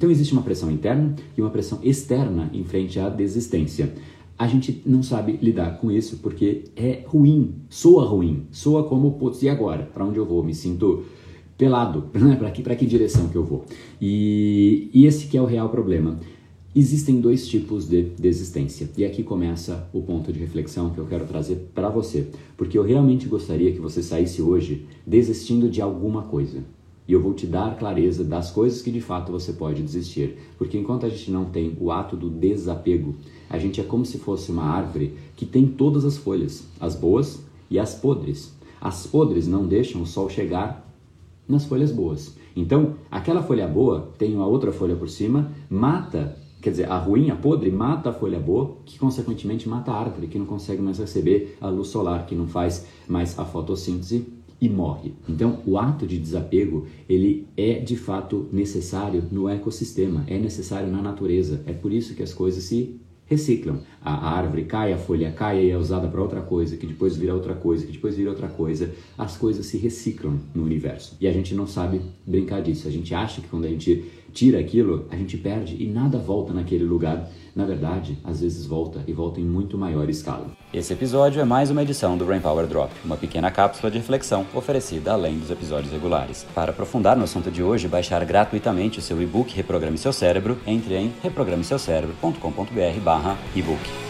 Então existe uma pressão interna e uma pressão externa em frente à desistência. A gente não sabe lidar com isso porque é ruim, soa ruim, soa como, putz, e agora? Para onde eu vou? Me sinto pelado, né? para que, que direção que eu vou? E, e esse que é o real problema. Existem dois tipos de desistência e aqui começa o ponto de reflexão que eu quero trazer para você, porque eu realmente gostaria que você saísse hoje desistindo de alguma coisa. E eu vou te dar clareza das coisas que de fato você pode desistir. Porque enquanto a gente não tem o ato do desapego, a gente é como se fosse uma árvore que tem todas as folhas, as boas e as podres. As podres não deixam o sol chegar nas folhas boas. Então, aquela folha boa tem uma outra folha por cima, mata, quer dizer, a ruim, a podre, mata a folha boa, que consequentemente mata a árvore, que não consegue mais receber a luz solar, que não faz mais a fotossíntese e morre. Então, o ato de desapego, ele é de fato necessário no ecossistema, é necessário na natureza. É por isso que as coisas se reciclam. A árvore cai, a folha cai e é usada para outra coisa, que depois vira outra coisa, que depois vira outra coisa. As coisas se reciclam no universo. E a gente não sabe brincar disso. A gente acha que quando a gente tira aquilo, a gente perde e nada volta naquele lugar. Na verdade, às vezes volta e volta em muito maior escala. Esse episódio é mais uma edição do Brain Power Drop, uma pequena cápsula de reflexão oferecida além dos episódios regulares. Para aprofundar no assunto de hoje baixar gratuitamente o seu e-book Reprograme Seu Cérebro, entre em reprogrameseucerebro.com.br/ebook.